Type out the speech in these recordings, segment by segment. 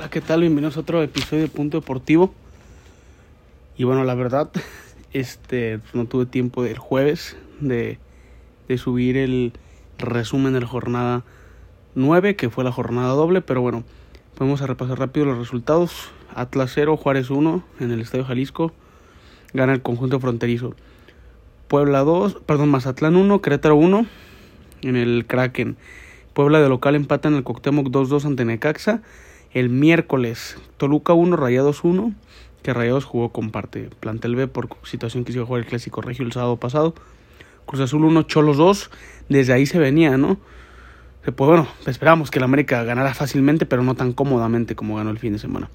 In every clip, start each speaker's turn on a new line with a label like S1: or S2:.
S1: Hola, ¿qué tal? Bienvenidos a otro episodio de Punto Deportivo. Y bueno, la verdad, este, no tuve tiempo el jueves de, de subir el resumen de la jornada 9, que fue la jornada doble, pero bueno, vamos a repasar rápido los resultados. Atlas 0, Juárez 1 en el Estadio Jalisco, gana el conjunto fronterizo. Puebla 2, perdón, Mazatlán 1, Querétaro 1 en el Kraken. Puebla de local empata en el Coctemoc 2-2 ante Necaxa. El miércoles, Toluca 1, Rayados 1, que Rayados jugó con parte plantel B por situación que se iba a jugar el Clásico Regio el sábado pasado. Cruz Azul 1, Cholos 2, desde ahí se venía, ¿no? Pues bueno, esperábamos que el América ganara fácilmente, pero no tan cómodamente como ganó el fin de semana.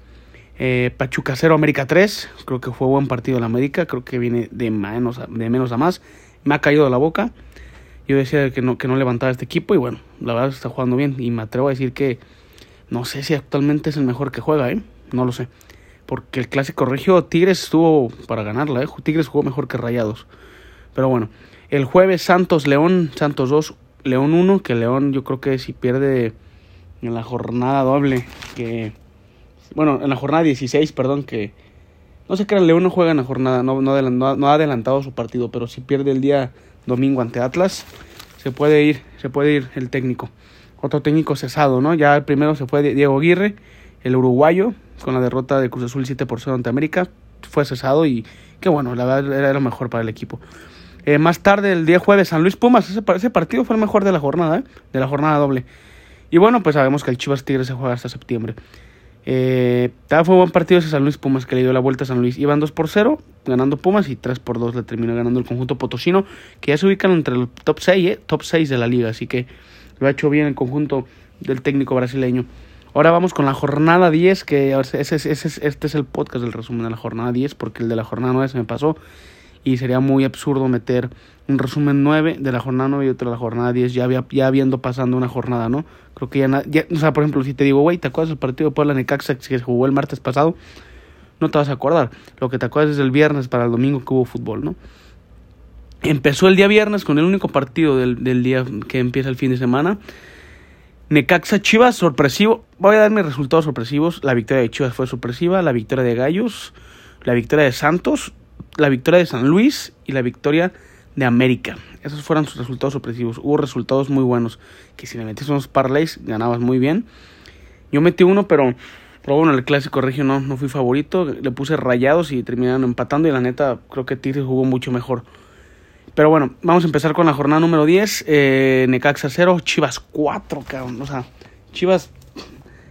S1: Eh, Pachuca 0, América 3, creo que fue buen partido el América, creo que viene de menos, a, de menos a más. Me ha caído la boca. Yo decía que no, que no levantaba este equipo y bueno, la verdad está jugando bien. Y me atrevo a decir que no sé si actualmente es el mejor que juega, ¿eh? No lo sé. Porque el clásico regio Tigres estuvo para ganarla, ¿eh? Tigres jugó mejor que Rayados. Pero bueno, el jueves Santos León, Santos 2, León 1, que León yo creo que si pierde en la jornada doble, que... Bueno, en la jornada 16, perdón, que... No sé qué León no juega en la jornada, no, no, no ha adelantado su partido, pero si pierde el día domingo ante Atlas, se puede ir, se puede ir el técnico otro técnico cesado, ¿no? Ya el primero se fue Diego Aguirre, el uruguayo, con la derrota de Cruz Azul 7 por 0 ante América, fue cesado y que bueno, la verdad era lo mejor para el equipo. Eh, más tarde, el día jueves, San Luis Pumas, ese, partido fue el mejor de la jornada, ¿eh? de la jornada doble. Y bueno, pues sabemos que el Chivas Tigres se juega hasta septiembre. Eh, fue un buen partido ese San Luis Pumas que le dio la vuelta a San Luis. Iban 2 por 0, ganando Pumas, y 3 por 2 le terminó ganando el conjunto potosino, que ya se ubican entre el top 6, ¿eh? top 6 de la liga. Así que lo ha hecho bien el conjunto del técnico brasileño. Ahora vamos con la jornada 10, que ese, ese, este es el podcast del resumen de la jornada 10, porque el de la jornada 9 se me pasó y sería muy absurdo meter un resumen 9 de la jornada 9 y otro de la jornada 10, ya, había, ya habiendo pasando una jornada, ¿no? Creo que ya, ya o sea, por ejemplo, si te digo, güey, ¿te acuerdas del partido de Puebla Necaxa que se jugó el martes pasado? No te vas a acordar. Lo que te acuerdas es el viernes para el domingo que hubo fútbol, ¿no? Empezó el día viernes con el único partido del, del día que empieza el fin de semana. Necaxa Chivas, sorpresivo. Voy a dar mis resultados sorpresivos. La victoria de Chivas fue sorpresiva. La victoria de Gallos. La victoria de Santos. La victoria de San Luis. Y la victoria de América. Esos fueron sus resultados sorpresivos. Hubo resultados muy buenos. Que si le metías unos parlays, ganabas muy bien. Yo metí uno, pero, pero bueno, el clásico regio no, no fui favorito. Le puse rayados y terminaron empatando. Y la neta, creo que Tigres jugó mucho mejor. Pero bueno, vamos a empezar con la jornada número 10. Eh, Necaxa 0, Chivas 4, cabrón. O sea, Chivas,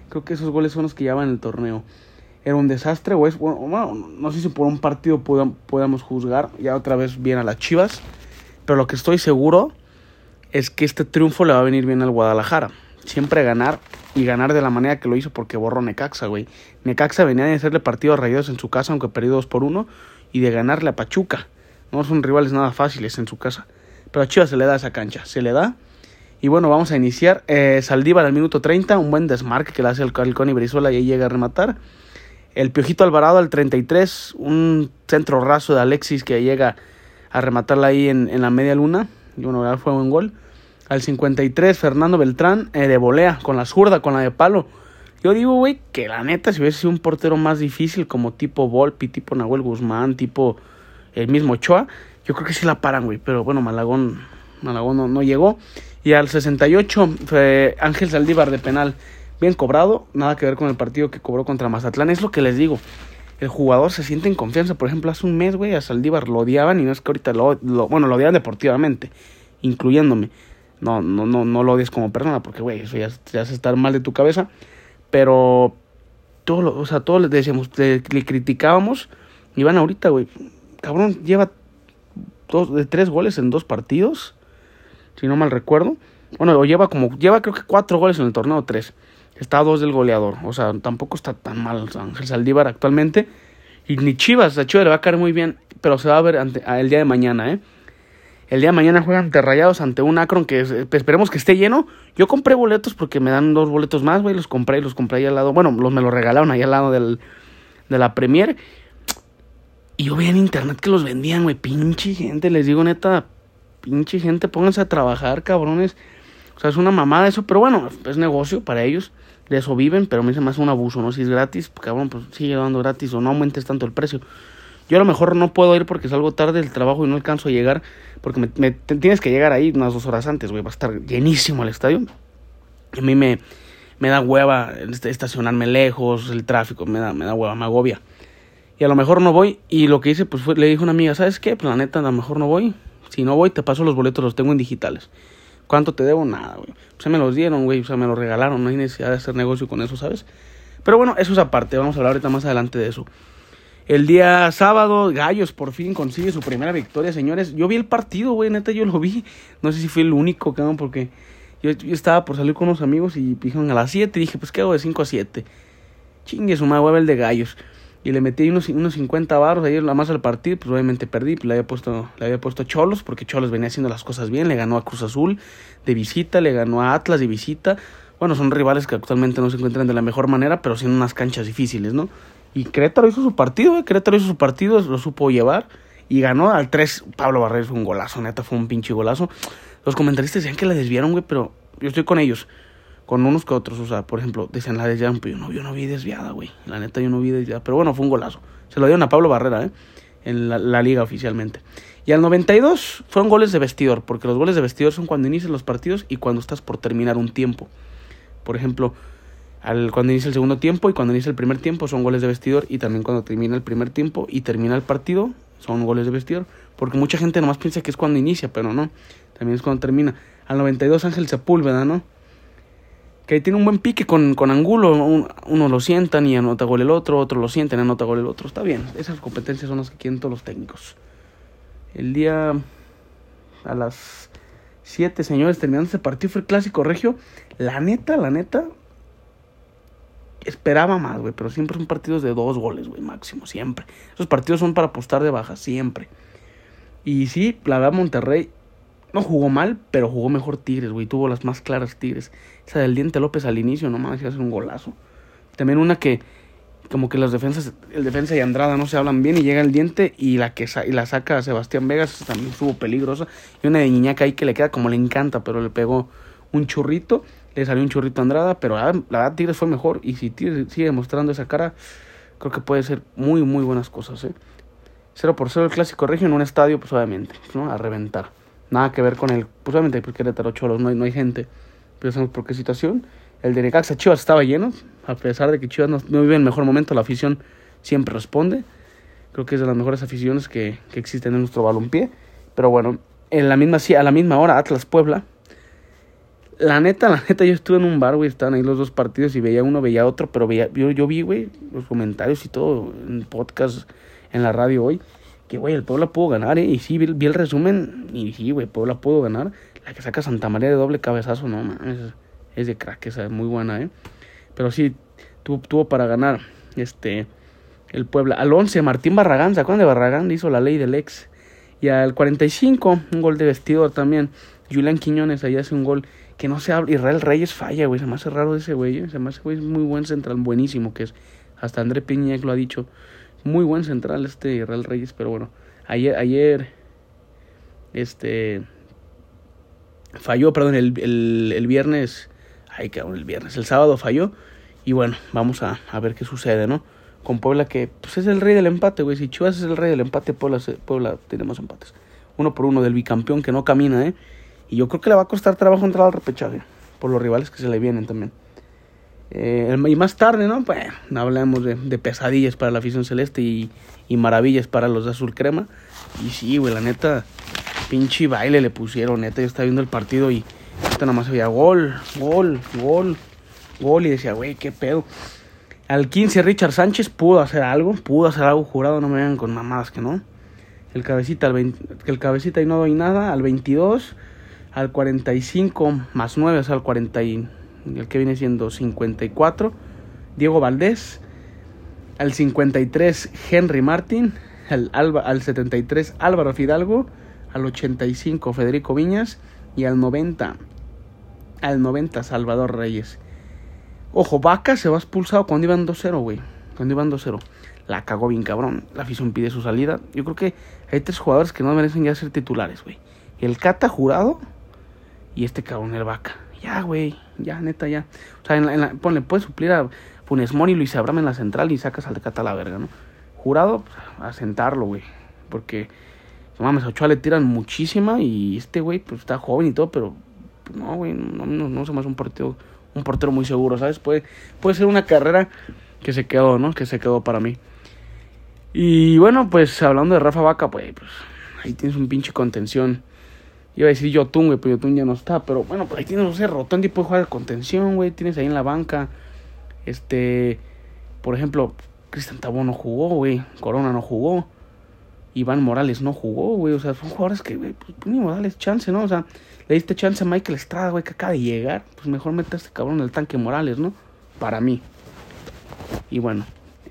S1: creo que esos goles son los que llevan el torneo. Era un desastre, bueno, no sé si por un partido podamos juzgar ya otra vez bien a las Chivas. Pero lo que estoy seguro es que este triunfo le va a venir bien al Guadalajara. Siempre ganar y ganar de la manera que lo hizo porque borró Necaxa, güey. Necaxa venía de hacerle partido a Rayados en su casa, aunque perdió 2 por 1, y de ganarle a Pachuca. No son rivales nada fáciles en su casa. Pero a Chivas se le da esa cancha. Se le da. Y bueno, vamos a iniciar. Eh, Saldívar al minuto 30. Un buen desmarque que le hace el Calcón y Brizuela y ahí llega a rematar. El Piojito Alvarado al 33. Un centro raso de Alexis que llega a rematarla ahí en, en la media luna. Y bueno, fue un gol. Al 53, Fernando Beltrán eh, de volea con la zurda, con la de palo. Yo digo, güey, que la neta, si hubiese sido un portero más difícil, como tipo Volpi, tipo Nahuel Guzmán, tipo el mismo Ochoa, yo creo que sí la paran, güey. Pero bueno, Malagón, Malagón no, llegó. Y al 68, fue Ángel Saldívar de penal, bien cobrado, nada que ver con el partido que cobró contra Mazatlán. Es lo que les digo. El jugador se siente en confianza. Por ejemplo, hace un mes, güey, a Saldívar lo odiaban y no es que ahorita lo, bueno, lo odiaban deportivamente, incluyéndome. No, no, no, no lo odies como persona, porque, güey, eso ya te hace estar mal de tu cabeza. Pero, todo lo, o sea, todos le decíamos, le, le criticábamos. Y van ahorita, güey, cabrón, lleva dos, de tres goles en dos partidos, si no mal recuerdo. Bueno, o lleva como, lleva creo que cuatro goles en el torneo, tres. Está a dos del goleador, o sea, tampoco está tan mal Ángel Saldívar actualmente. Y ni Chivas, a Chivas le va a caer muy bien, pero se va a ver ante, el día de mañana, ¿eh? El día de mañana juegan Terrayados ante un Akron que esperemos que esté lleno. Yo compré boletos porque me dan dos boletos más, güey. Los compré, los compré ahí al lado. Bueno, los me los regalaron ahí al lado del, de la Premier. Y yo veía en internet que los vendían, güey. Pinche gente, les digo neta. Pinche gente, pónganse a trabajar, cabrones. O sea, es una mamada eso, pero bueno, es negocio para ellos. De eso viven, pero a mí se me hace un abuso, ¿no? Si es gratis, pues, cabrón, pues sigue dando gratis o no aumentes tanto el precio. Yo a lo mejor no puedo ir porque salgo tarde del trabajo y no alcanzo a llegar, porque me, tienes que llegar ahí unas dos horas antes, güey, va a estar llenísimo el estadio. A mí me, me da hueva estacionarme lejos, el tráfico, me da, me da hueva, me agobia. Y a lo mejor no voy, y lo que hice, pues fue, le dije a una amiga, ¿sabes qué? Pues la neta, a lo mejor no voy. Si no voy, te paso los boletos, los tengo en digitales. ¿Cuánto te debo? Nada, güey. Pues me los dieron, güey, o sea, me los regalaron, no hay necesidad de hacer negocio con eso, ¿sabes? Pero bueno, eso es aparte, vamos a hablar ahorita más adelante de eso. El día sábado, Gallos por fin consigue su primera victoria, señores. Yo vi el partido, güey, neta, yo lo vi. No sé si fui el único, cabrón, porque yo, estaba por salir con unos amigos y dijeron a las 7. Y dije, pues, ¿qué hago de 5 a 7? Chingue su madre, el de Gallos. Y le metí unos, unos 50 baros ahí la más al partido, pues obviamente perdí, pues le había puesto, le había puesto Cholos, porque Cholos venía haciendo las cosas bien, le ganó a Cruz Azul de visita, le ganó a Atlas de visita. Bueno, son rivales que actualmente no se encuentran de la mejor manera, pero sí en unas canchas difíciles, ¿no? Y Querétaro hizo su partido, ¿eh? Hizo su partido, lo supo llevar y ganó al 3. Pablo Barreros fue un golazo, neta, fue un pinche golazo. Los comentaristas decían que la desviaron, güey, pero yo estoy con ellos, con unos que otros. O sea, por ejemplo, decían la pero yo no, yo no vi desviada, güey. La neta, yo no vi desviada. Pero bueno, fue un golazo. Se lo dieron a Pablo Barrera, ¿eh? En la, la liga oficialmente. Y al 92 fueron goles de vestidor, porque los goles de vestidor son cuando inician los partidos y cuando estás por terminar un tiempo. Por ejemplo, al, cuando inicia el segundo tiempo y cuando inicia el primer tiempo son goles de vestidor y también cuando termina el primer tiempo y termina el partido son goles de vestidor. Porque mucha gente nomás piensa que es cuando inicia, pero no, también es cuando termina. Al 92 Ángel Sepúlveda, ¿no? Que tiene un buen pique con, con Angulo, uno lo sientan y anota gol el otro, otro lo sienten y anota gol el otro. Está bien, esas competencias son las que quieren todos los técnicos. El día a las 7, señores, terminando ese partido fue el clásico regio. La neta, la neta, esperaba más, güey, pero siempre son partidos de dos goles, güey, máximo, siempre. Esos partidos son para apostar de baja, siempre. Y sí, la verdad, Monterrey no jugó mal, pero jugó mejor Tigres, güey, tuvo las más claras Tigres. Esa del Diente López al inicio, no mames, hace un golazo. También una que, como que las defensas, el defensa y Andrada no se hablan bien y llega el Diente y la que y la saca a Sebastián Vegas también estuvo peligrosa. Y una de Niñaca ahí que le queda como le encanta, pero le pegó un churrito le salió un churrito a Andrada, pero la, verdad Tigres fue mejor y si Tigres sigue mostrando esa cara, creo que puede ser muy, muy buenas cosas. ¿eh? 0 por 0 el clásico regio en un estadio, pues obviamente, ¿no? A reventar. Nada que ver con el, pues obviamente porque Querétaro Cholos no hay, no hay gente, sabemos por qué situación. El de Necaxa Chivas estaba lleno, a pesar de que Chivas no, vive en el mejor momento, la afición siempre responde. Creo que es de las mejores aficiones que, que existen en nuestro balompié. Pero bueno, en la misma, a la misma hora Atlas Puebla, la neta, la neta, yo estuve en un bar, güey, estaban ahí los dos partidos y veía uno, veía otro, pero veía, yo, yo vi, güey, los comentarios y todo en podcast, en la radio hoy, que, güey, el Puebla pudo ganar, ¿eh? Y sí, vi, el resumen y sí, güey, Puebla pudo ganar. La que saca Santa María de doble cabezazo, no, es, de crack, esa es muy buena, ¿eh? Pero sí, tuvo, para ganar, este, el Puebla. Al 11, Martín Barragán, ¿se acuerdan de Barragán? Hizo la ley del ex. Y al 45, un gol de vestidor también. Julián Quiñones ahí hace un gol que no se habla. Israel Reyes falla, güey. Se me hace raro ese güey. ¿eh? Se me hace, güey, muy buen central, buenísimo que es. Hasta André Piñek lo ha dicho. Muy buen central este Israel Reyes, pero bueno. Ayer, ayer, este, falló, perdón, el, el, el viernes. Ay, cabrón, el viernes. El sábado falló. Y bueno, vamos a, a ver qué sucede, ¿no? Con Puebla que pues es el rey del empate, güey. Si Chivas es el rey del empate, Puebla, Puebla tiene más empates. Uno por uno del bicampeón que no camina, ¿eh? Y yo creo que le va a costar trabajo entrar al repechaje. Por los rivales que se le vienen también. Eh, y más tarde, ¿no? Pues hablamos de, de, pesadillas para la afición celeste y, y, maravillas para los de azul crema. Y sí, güey, la neta, pinche baile le pusieron, neta. Yo estaba viendo el partido y neta nada más había gol, gol, gol, gol. Y decía, güey, qué pedo. Al 15 Richard Sánchez pudo hacer algo, pudo hacer algo jurado, no me vengan con mamadas que no. El cabecita, al 20, el cabecita y no doy nada, al 22 al 45 más 9, o sea, al 40 y, el que viene siendo 54, Diego Valdés, al 53 Henry Martin, al, al 73 Álvaro Fidalgo, al 85 Federico Viñas y al 90 al 90 Salvador Reyes. Ojo, Vaca se va expulsado cuando iban 2-0, güey. Cuando iban 2-0. La cagó bien cabrón. La afición pide su salida. Yo creo que hay tres jugadores que no merecen ya ser titulares, güey. El Cata Jurado, y este cabrón el vaca. Ya, güey, ya, neta, ya. O sea, en la, en la, ponle, puedes suplir a Funes Mori y Luis Abraham en la central y sacas al Tecate a la verga, ¿no? Jurado, pues, a sentarlo, güey. Porque, no mames, a Ochoa le tiran muchísima y este güey, pues está joven y todo, pero pues, no, güey, no, no, no se me hace un portero, un portero muy seguro, ¿sabes? Puede, puede ser una carrera que se quedó, ¿no? Que se quedó para mí. Y bueno, pues hablando de Rafa Vaca, pues, pues ahí tienes un pinche contención. Iba a decir Yotun, güey, pero Yotun ya no está. Pero bueno, pues ahí tienes, no sé, Rotondi puede jugar de contención, güey. Tienes ahí en la banca. Este, por ejemplo, Cristian Tabó no jugó, güey. Corona no jugó. Iván Morales no jugó, güey. O sea, son jugadores que, güey, pues, pues ni Morales chance, ¿no? O sea, le diste chance a Michael Estrada, güey, que acaba de llegar. Pues mejor mete a este cabrón en el tanque Morales, ¿no? Para mí. Y bueno,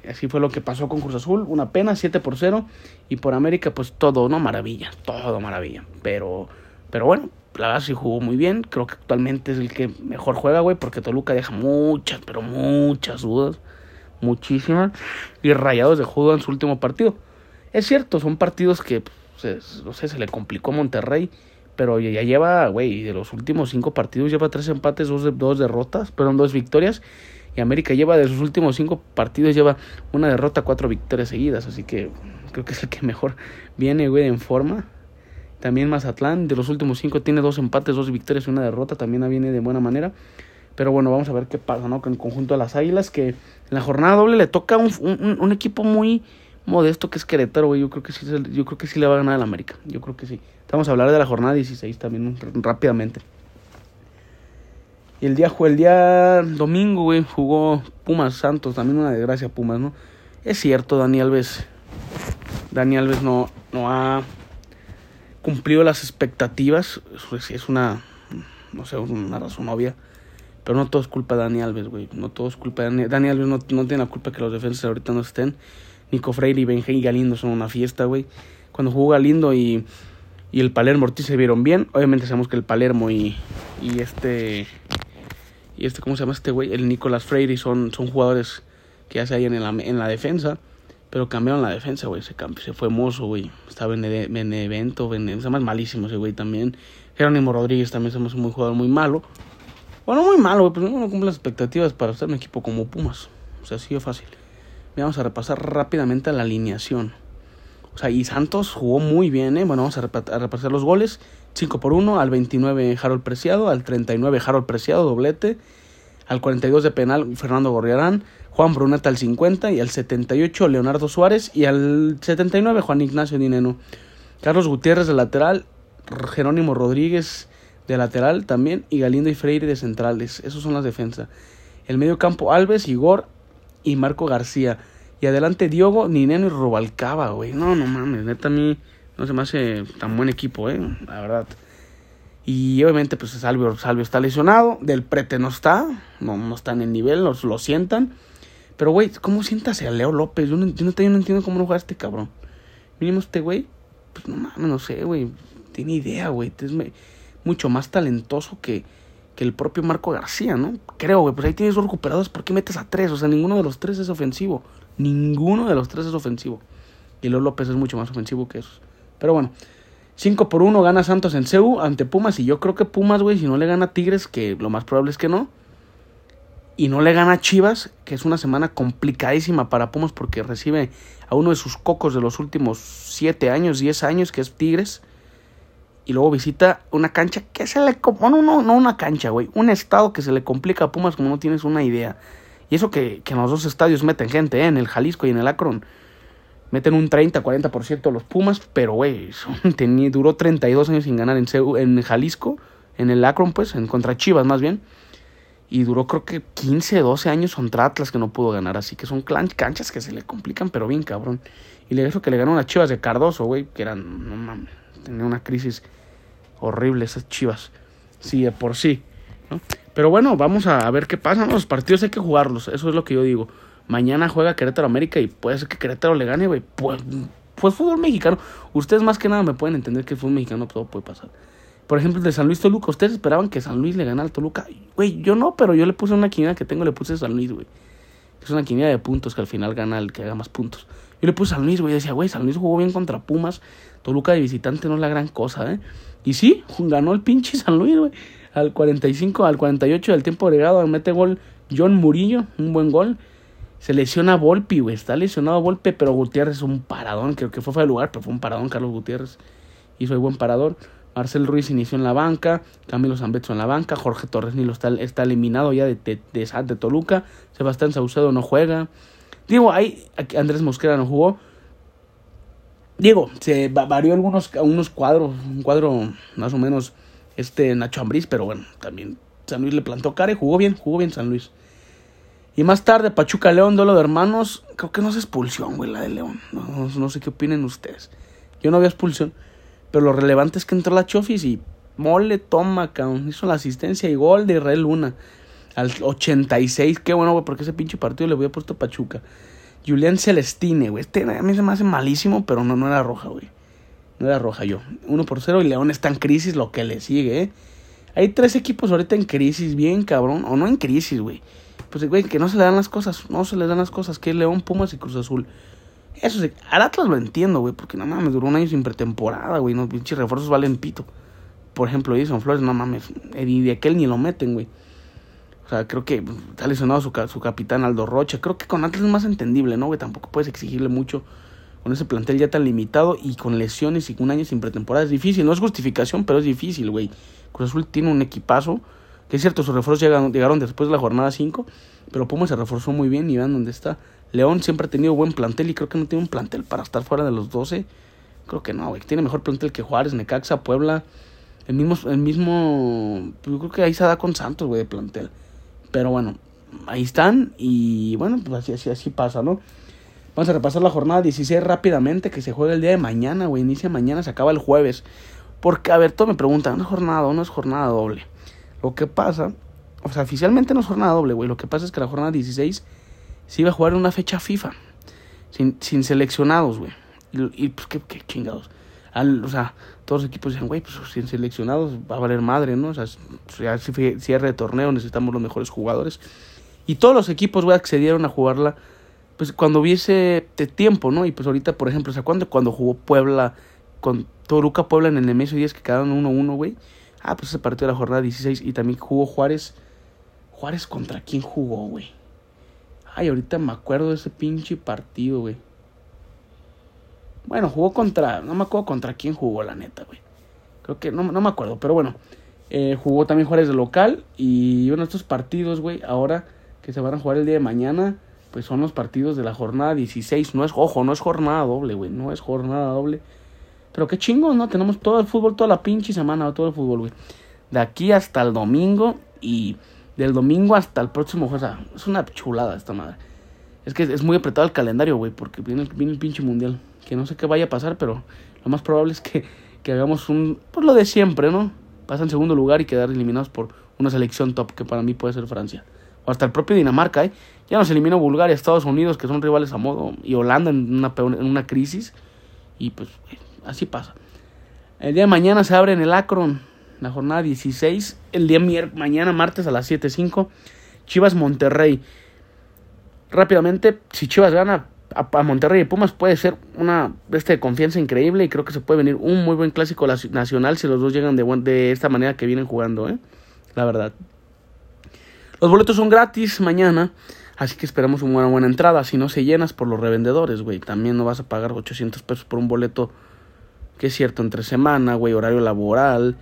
S1: así fue lo que pasó con Cruz Azul. Una pena, 7 por 0. Y por América, pues todo, ¿no? Maravilla. Todo maravilla. Pero, pero bueno, la verdad sí jugó muy bien. Creo que actualmente es el que mejor juega, güey. Porque Toluca deja muchas, pero muchas dudas. Muchísimas. Y Rayados de judo en su último partido. Es cierto, son partidos que, pues, no sé, se le complicó a Monterrey. Pero ya lleva, güey, de los últimos cinco partidos lleva tres empates, dos, dos derrotas, perdón, dos victorias. Y América lleva de sus últimos cinco partidos, lleva una derrota, cuatro victorias seguidas. Así que creo que es el que mejor viene, güey, en forma. También Mazatlán, de los últimos cinco, tiene dos empates, dos victorias y una derrota. También viene de buena manera. Pero bueno, vamos a ver qué pasa, ¿no? Con el conjunto de las Águilas, que en la jornada doble le toca un, un equipo muy modesto que es Querétaro, güey. Yo creo que sí, yo creo que sí le va a ganar al América. Yo creo que sí. Vamos a hablar de la jornada 16 también rápidamente. Y el día, el día domingo, güey, jugó Pumas Santos. También una desgracia Pumas, ¿no? Es cierto, Dani Alves. Dani Alves no, no ha cumplido las expectativas. Es una, no sé, una razón obvia. Pero no todo es culpa de Dani Alves, güey. No todo es culpa de Dani, Alves. No, no tiene la culpa que los defensas ahorita no estén. Nico Freire y Benjay Galindo son una fiesta, güey. Cuando jugó Galindo y, y el Palermo Ortiz se vieron bien. Obviamente sabemos que el Palermo y, y este... Y este, ¿cómo se llama este güey? El Nicolás Freire son, son jugadores que ya se hallan en la, en la defensa. Pero cambiaron la defensa, güey. Se, se fue Mozo, güey. Estaba en, en evento. se llama malísimo ese güey también. Jerónimo Rodríguez también se un jugador muy malo. Bueno, muy malo, güey. Pero no cumple las expectativas para estar un equipo como Pumas. O sea, así de fácil. Vamos a repasar rápidamente la alineación. O sea, y Santos jugó muy bien, ¿eh? Bueno, vamos a, rep a repasar los goles. 5 por 1, al 29 Harold Preciado, al 39 Harold Preciado, doblete. Al 42 de penal Fernando Gorriarán, Juan Bruneta al 50 y al 78 Leonardo Suárez y al 79 Juan Ignacio Dineno. Carlos Gutiérrez de lateral, Jerónimo Rodríguez de lateral también y Galindo y Freire de centrales. Esos son las defensas. El medio campo Alves, Igor y Marco García. Y adelante Diogo, Nineno y Rubalcaba, güey. No, no mames, neta a mí no se me hace tan buen equipo, eh, la verdad. Y obviamente, pues Salvio, Salvio está lesionado, Del Prete no está, no, no está en el nivel, los, lo sientan. Pero, güey, ¿cómo sientas a Leo López? Yo no, yo yo no entiendo cómo no juega este cabrón. Mínimo este güey, pues no mames, no sé, güey. Tiene idea, güey. Es mucho más talentoso que, que el propio Marco García, ¿no? Creo, güey, pues ahí tienes dos recuperados, ¿por qué metes a tres? O sea, ninguno de los tres es ofensivo. Ninguno de los tres es ofensivo. Y López es mucho más ofensivo que esos. Pero bueno, 5 por 1 gana Santos en CEU ante Pumas. Y yo creo que Pumas, güey, si no le gana a Tigres, que lo más probable es que no. Y no le gana a Chivas, que es una semana complicadísima para Pumas porque recibe a uno de sus cocos de los últimos 7 años, 10 años, que es Tigres. Y luego visita una cancha que se le... Bueno, no, no una cancha, güey. Un estado que se le complica a Pumas como no tienes una idea. Y eso que, que en los dos estadios meten gente, ¿eh? en el Jalisco y en el Akron. Meten un 30-40% los Pumas, pero güey, duró 32 años sin ganar en, en Jalisco, en el Akron, pues, en contra Chivas más bien. Y duró creo que 15, 12 años contra Atlas que no pudo ganar. Así que son canchas que se le complican, pero bien cabrón. Y le eso que le ganó a Chivas de Cardoso, güey, que eran, no mames, tenía una crisis horrible esas Chivas. Sí, de por sí. ¿no? Pero bueno, vamos a ver qué pasa. Los partidos hay que jugarlos, eso es lo que yo digo. Mañana juega Querétaro América y puede ser que Querétaro le gane, güey. Pues, pues fútbol mexicano. Ustedes más que nada me pueden entender que el fútbol mexicano todo puede pasar. Por ejemplo, el de San Luis Toluca. ¿Ustedes esperaban que San Luis le ganara al Toluca? Güey, yo no, pero yo le puse una quiniela que tengo, le puse San Luis, güey. Es una quiniela de puntos que al final gana el que haga más puntos. Yo le puse San Luis, güey. Decía, güey, San Luis jugó bien contra Pumas. Toluca de visitante no es la gran cosa, ¿eh? Y sí, ganó el pinche San Luis, güey. al 45, al 48 del tiempo agregado, mete gol John Murillo, un buen gol. Se lesiona Volpi, güey. Está lesionado Volpe, pero Gutiérrez es un paradón. Creo que fue fuera de lugar, pero fue un paradón. Carlos Gutiérrez hizo el buen parador. Marcel Ruiz inició en la banca. Camilo Zambetso en la banca. Jorge Torres Nilo está, está eliminado ya de, de, de, de Toluca. Sebastián Saucedo no juega. Digo, ahí Andrés Mosquera no jugó. Diego, se varió algunos unos cuadros, un cuadro más o menos este Nacho Ambriz, pero bueno, también San Luis le plantó cara y jugó bien, jugó bien San Luis. Y más tarde, Pachuca León, duelo de hermanos. Creo que no es expulsión, güey, la de León. No, no, sé qué opinen ustedes. Yo no había expulsión. Pero lo relevante es que entró la Chofis y mole, toma, cabrón. Hizo la asistencia y gol de Israel Luna. Al 86. Qué bueno, güey, porque ese pinche partido le voy a puesto Pachuca. Julián Celestine, güey. Este a mí se me hace malísimo, pero no, no era roja, güey. No era roja yo. 1 por 0 y León está en crisis, lo que le sigue, ¿eh? Hay tres equipos ahorita en crisis, bien cabrón. O no en crisis, güey. Pues, güey, que no se le dan las cosas. No se le dan las cosas. Que es León, Pumas y Cruz Azul. Eso sí, al Atlas lo entiendo, güey. Porque no mames, duró un año sin pretemporada, güey. No, pinches refuerzos valen pito. Por ejemplo, Edison Flores, no mames. Y de aquel ni lo meten, güey. O sea, creo que está lesionado su, su capitán Aldo Rocha. Creo que con Atlas es más entendible, ¿no, güey? Tampoco puedes exigirle mucho con ese plantel ya tan limitado y con lesiones y con un año sin pretemporada. Es difícil, no es justificación, pero es difícil, güey. Cruz Azul tiene un equipazo. Que es cierto, sus refuerzos llegaron, después de la jornada 5. Pero Pumas se reforzó muy bien y vean dónde está. León siempre ha tenido buen plantel y creo que no tiene un plantel para estar fuera de los 12. Creo que no, güey. Tiene mejor plantel que Juárez, Necaxa, Puebla. El mismo, el mismo. Yo creo que ahí se da con Santos, güey, de plantel. Pero bueno, ahí están y bueno, pues así, así, así pasa, ¿no? Vamos a repasar la jornada 16 rápidamente, que se juega el día de mañana, güey. Inicia mañana, se acaba el jueves. Porque, a ver, todo me preguntan, ¿no es jornada o no es jornada doble? Lo que pasa, o sea, oficialmente no es jornada doble, güey. Lo que pasa es que la jornada 16 se iba a jugar en una fecha FIFA. Sin, sin seleccionados, güey. Y, pues, qué, qué chingados. O sea, todos los equipos dicen, güey, pues sin seleccionados va a valer madre, ¿no? O sea, ya cierre de torneo, necesitamos los mejores jugadores. Y todos los equipos, güey, accedieron a jugarla pues cuando hubiese tiempo, ¿no? Y pues ahorita, por ejemplo, ¿se acuerdan cuando jugó Puebla con Toruca Puebla en el Nemesio 10 que quedaron 1-1, güey? Ah, pues ese partido de la jornada 16 y también jugó Juárez. Juárez contra quién jugó, güey. Ay, ahorita me acuerdo de ese pinche partido, güey. Bueno, jugó contra, no me acuerdo contra quién jugó, la neta, güey. Creo que, no, no me acuerdo, pero bueno. Eh, jugó también Juárez de local y uno de estos partidos, güey, ahora que se van a jugar el día de mañana pues son los partidos de la jornada 16. No es, ojo, no es jornada doble, güey. No es jornada doble. Pero qué chingo, ¿no? Tenemos todo el fútbol, toda la pinche semana, todo el fútbol, güey. De aquí hasta el domingo y del domingo hasta el próximo jueves. Es una chulada esta madre. Es que es muy apretado el calendario, güey, porque viene viene el pinche mundial. Que no sé qué vaya a pasar, pero lo más probable es que, que hagamos un. Pues lo de siempre, ¿no? Pasa en segundo lugar y quedar eliminados por una selección top que para mí puede ser Francia. O hasta el propio Dinamarca, ¿eh? Ya nos eliminó Bulgaria, Estados Unidos, que son rivales a modo, y Holanda en una, en una crisis. Y pues así pasa. El día de mañana se abre en el Akron, la jornada 16. El día mañana, martes a las 7.05, Chivas Monterrey. Rápidamente, si Chivas gana a, Monterrey y Pumas, puede ser una este, de confianza increíble. Y creo que se puede venir un muy buen clásico nacional si los dos llegan de, de esta manera que vienen jugando, ¿eh? La verdad. Los boletos son gratis mañana. Así que esperamos una buena, entrada. Si no se llenas por los revendedores, güey. También no vas a pagar 800 pesos por un boleto que es cierto, entre semana, güey, horario laboral.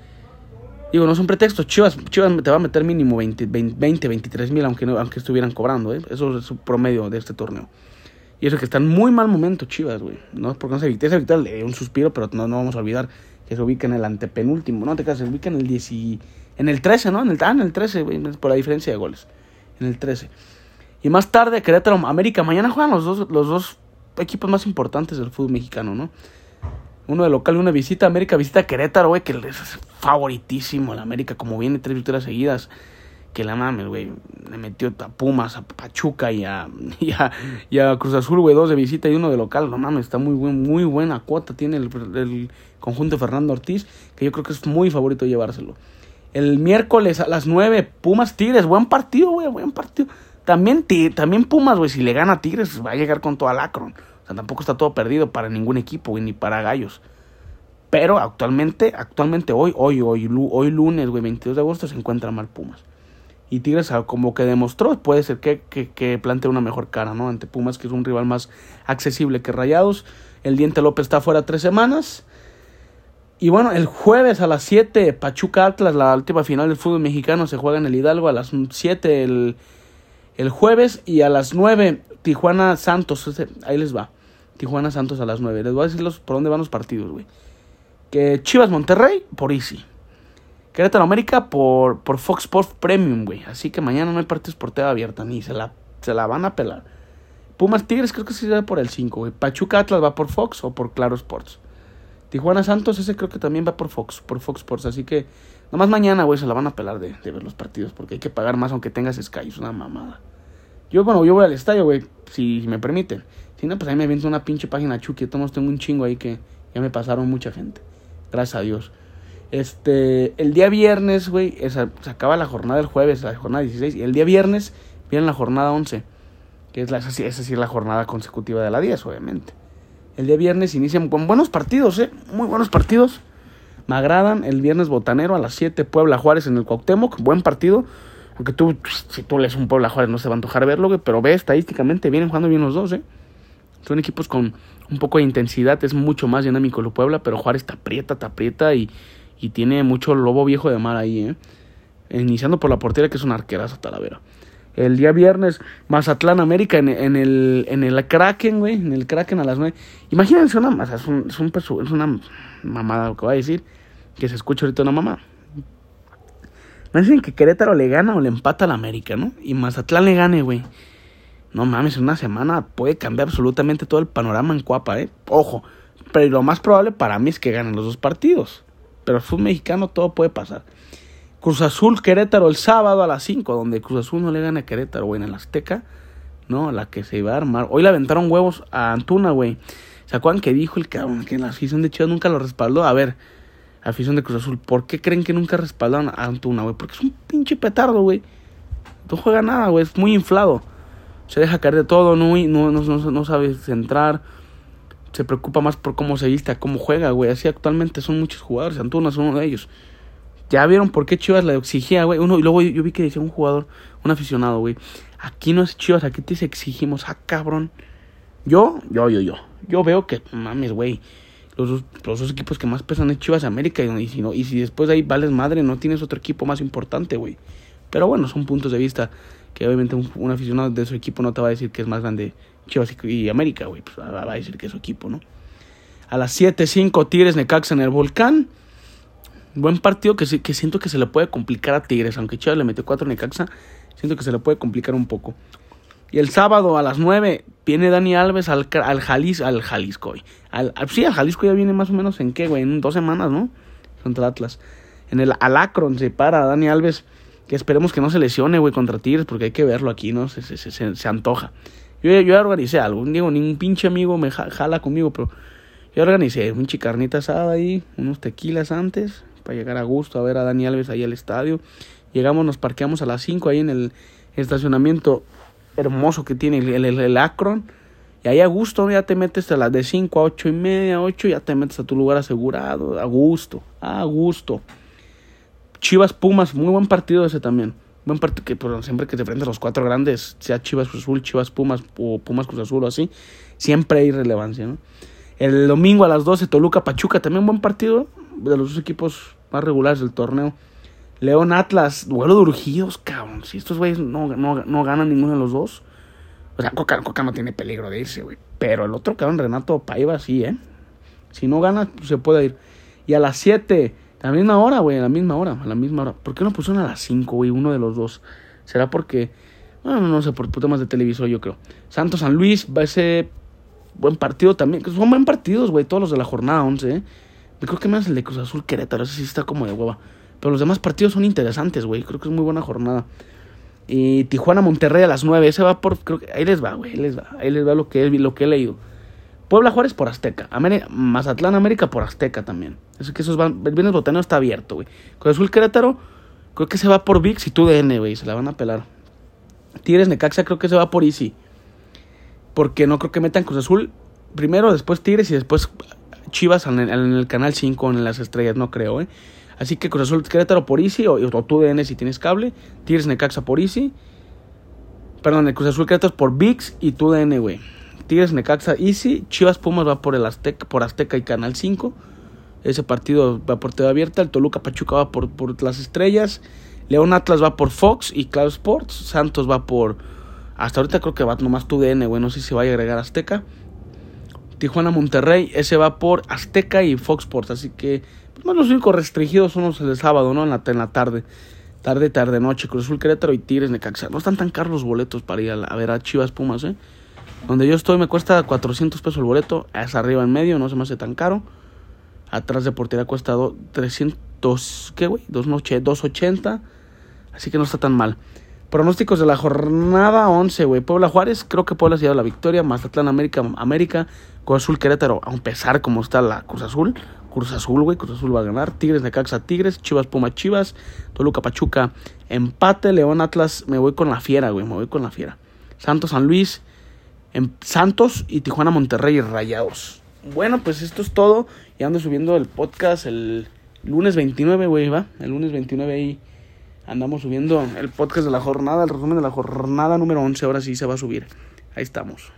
S1: Digo, no son pretextos. Chivas, Chivas te va a meter mínimo 20, 20, 23 mil, aunque, no, aunque estuvieran cobrando, ¿eh? Eso es su promedio de este torneo. Y eso que está en muy mal momento, Chivas, güey. No porque no se evite, se le un suspiro, pero no, no vamos a olvidar que se ubica en el antepenúltimo. No te creas, se ubica en el 10 en el 13, ¿no? En el, ah, en el 13, güey, por la diferencia de goles. En el 13. Y más tarde, Querétaro, América. Mañana juegan los dos, los dos equipos más importantes del fútbol mexicano, ¿no? Uno de local y una visita. América visita a Querétaro, güey, que es favoritísimo. La América, como viene tres victorias seguidas. Que la mames, güey. Le metió a Pumas, a Pachuca y a, y a, Cruz Azul, güey. Dos de visita y uno de local. No mames, está muy, buen, muy buena cuota. Tiene el, conjunto Fernando Ortiz, que yo creo que es muy favorito llevárselo. El miércoles a las 9, Pumas Tigres. Buen partido, güey, buen partido. También, también Pumas, güey, si le gana a Tigres, va a llegar con toda Akron. Tampoco está todo perdido para ningún equipo, güey, ni para Gallos. Pero actualmente, actualmente hoy, hoy, hoy, hoy lunes, güey, 22 de agosto se encuentra mal Pumas. Y Tigres, ah, como que demostró, puede ser que, que, que plantee una mejor cara, ¿no? Ante Pumas, que es un rival más accesible que Rayados. El Diente López está fuera tres semanas. Y bueno, el jueves a las 7, Pachuca Atlas, la última final del fútbol mexicano, se juega en el Hidalgo a las 7 el, el jueves. Y a las 9, Tijuana Santos. Ahí les va. Tijuana Santos a las 9. Les voy a decir por dónde van los partidos, güey. Que Chivas Monterrey por Easy. Querétaro América por, por Fox Sports Premium, güey. Así que mañana no hay partidos por TV abierta, ni se la, se la van a pelar. Pumas Tigres creo que sí va por el 5, güey. Pachuca Atlas va por Fox o por Claro Sports. Tijuana Santos, ese creo que también va por Fox, por Fox Sports. Así que nomás mañana, güey, se la van a pelar de, de, ver los partidos. Porque hay que pagar más aunque tengas Sky. Es una mamada. Yo, bueno, yo voy al estadio, güey, si me permiten. Si no, pues ahí me viene una pinche página chuki. Todos tengo un chingo ahí que ya me pasaron mucha gente. Gracias a Dios. Este, el día viernes, güey, se acaba la jornada del jueves, la jornada 16, y el día viernes viene la jornada 11, que es, la, es decir, la jornada consecutiva de la 10, obviamente. El día viernes inician con buenos partidos, ¿eh? Muy buenos partidos. Me agradan. El viernes botanero a las 7, Puebla Juárez en el Cuauhtémoc. Buen partido. Aunque tú, si tú lees un Puebla Juárez, no se va a antojar verlo, güey. Pero ve, estadísticamente vienen jugando bien los dos, ¿eh? Son equipos con un poco de intensidad. Es mucho más dinámico el Puebla, pero Juárez te aprieta, te aprieta y y tiene mucho lobo viejo de mar ahí, ¿eh? Iniciando por la portería, que es una arqueraza talavera. El día viernes, Mazatlán América en, en, el, en el Kraken, güey. En el Kraken a las 9. Imagínense una, es, un, es, un, una mamada lo que voy a decir. Que se escucha ahorita una mamá. dicen que Querétaro le gana o le empata a la América, ¿no? Y Mazatlán le gane, güey. No mames, en una semana puede cambiar absolutamente todo el panorama en Cuapa, ¿eh? Ojo. Pero lo más probable para mí es que ganen los dos partidos. Pero el fútbol mexicano todo puede pasar. Cruz Azul Querétaro el sábado a las 5, donde Cruz Azul no le gana a Querétaro, güey, en el Azteca, ¿no? La que se iba a armar. Hoy le aventaron huevos a Antuna, güey. ¿Se acuerdan que dijo el cabrón que la afición de Chivas nunca lo respaldó? A ver, afición de Cruz Azul, ¿por qué creen que nunca respaldaron a Antuna, güey? Porque es un pinche petardo, güey. No juega nada, güey, es muy inflado. Se deja caer de todo, no, no, no, no sabe centrar se preocupa más por cómo se viste, cómo juega, güey. Así actualmente son muchos jugadores. Antuna es uno de ellos. Ya vieron por qué Chivas le exigía, güey. Uno, y luego yo, vi que decía un jugador, un aficionado, güey. Aquí no es Chivas, aquí te exigimos, ah, cabrón. Yo, yo, yo, yo. Yo veo que, mames, güey. Los, los, dos equipos que más pesan es Chivas América. Y si, no, y si después de ahí vales madre, no tienes otro equipo más importante, güey. Pero bueno, son puntos de vista que obviamente un, aficionado de su equipo no te va a decir que es más grande Chivas y América, güey, pues va a decir que es su equipo, ¿no? A las 7-5 Tigres Necaxa en el Volcán. Buen partido que, que siento que se le puede complicar a Tigres, aunque Chivas le metió 4 Necaxa, siento que se le puede complicar un poco. Y el sábado a las 9 viene Dani Alves al, al, al Jalisco, güey. Al, sí, al Jalisco ya viene más o menos en qué, güey, en dos semanas, ¿no? Contra Atlas. En el Alacron se para Dani Alves, que esperemos que no se lesione, güey, contra Tigres, porque hay que verlo aquí, ¿no? Se, se, se, se antoja. Yo, yo organicé algo. Digo, ningún pinche amigo me jala conmigo, pero yo organicé un chicarnita asada ahí, unos tequilas antes, para llegar a gusto a ver a Dani Alves ahí al estadio. Llegamos, nos parqueamos a las 5 ahí en el estacionamiento hermoso que tiene el, el, el Akron. Y ahí a gusto, ya te metes a las de 5 a 8 y media, 8, ya te metes a tu lugar asegurado, a gusto, a gusto. Chivas Pumas, muy buen partido ese también buen partido que siempre que te enfrentas los cuatro grandes, sea Chivas Cruz Azul, Chivas Pumas o Pumas Cruz Azul o así, siempre hay relevancia, ¿no? El domingo a las 12 Toluca Pachuca, también buen partido de los dos equipos más regulares del torneo. León Atlas, duelo de urgidos, cabrón. Si estos güeyes no, no, no, ganan ninguno de los dos. O sea, Coca, Coca no tiene peligro de irse, güey. Pero el otro cabrón, Renato Paiva, sí, ¿eh? Si no gana, pues, se puede ir. Y a las 7, a la misma hora, güey, a la misma hora, a la misma hora. ¿Por qué no pusieron a las 5, güey, uno de los dos? ¿Será porque... Bueno, no sé, por temas de televisor yo creo. Santos San Luis va a ser buen partido también. Son buen partidos, güey, todos los de la jornada 11, ¿eh? Creo que más el de Cruz Azul Querétaro, ese sí está como de hueva. Pero los demás partidos son interesantes, güey. Creo que es muy buena jornada. Y Tijuana Monterrey a las 9, ese va por... Creo que, ahí les va, güey, ahí les va. Ahí les va lo que, lo que he leído. Puebla Juárez por Azteca. Mazatlán América por Azteca también. Es que esos van. El viernes botanero está abierto, güey. Cruz Azul Querétaro, creo que se va por VIX y tú DN, güey. Se la van a pelar. Tigres Necaxa, creo que se va por Easy. Porque no creo que metan Cruz Azul primero, después Tigres y después Chivas en el, canal 5 en las estrellas, no creo, ¿eh? Así que Cruz Azul Querétaro por Easy o, o DN si tienes cable. Tigres Necaxa por Easy. Perdón, el Cruz Azul Querétaro por VIX y tu DN, güey. Tigres Necaxa Easy. Chivas Pumas va por el Azteca, por Azteca y Canal 5. Ese partido va por TV abierta. El Toluca Pachuca va por, por las estrellas. León Atlas va por Fox y Cloud Sports. Santos va por. Hasta ahorita creo que va nomás tu DN, güey. No sé si se vaya a agregar Azteca. Tijuana Monterrey, ese va por Azteca y Fox Sports. Así que pues, más los únicos restringidos son los del sábado, ¿no? En la, en la tarde. Tarde, tarde, noche. Cruz Azul Querétaro y Tigres Necaxa. No están tan caros los boletos para ir a, a ver a Chivas Pumas, ¿eh? Donde yo estoy me cuesta 400 pesos el boleto. Es arriba en medio, no se me hace tan caro. Atrás de portería cuesta do, 300, ¿qué, güey? 280. Así que no está tan mal. Pronósticos de la jornada 11, güey. Puebla Juárez, creo que Puebla se lleva la victoria. Mazatlán América, América. Cruz Azul Querétaro, a pesar como está la Cruz Azul. Cruz Azul, güey. Cruz Azul va a ganar. Tigres Necaxa, Tigres. Chivas Puma, Chivas. Toluca Pachuca, empate. León Atlas, me voy con la fiera, güey. Me voy con la fiera. Santos San Luis, en Santos y Tijuana Monterrey Rayados. Bueno, pues esto es todo. Ya ando subiendo el podcast el lunes 29, güey, va. El lunes 29 ahí andamos subiendo el podcast de la jornada, el resumen de la jornada número 11. Ahora sí se va a subir. Ahí estamos.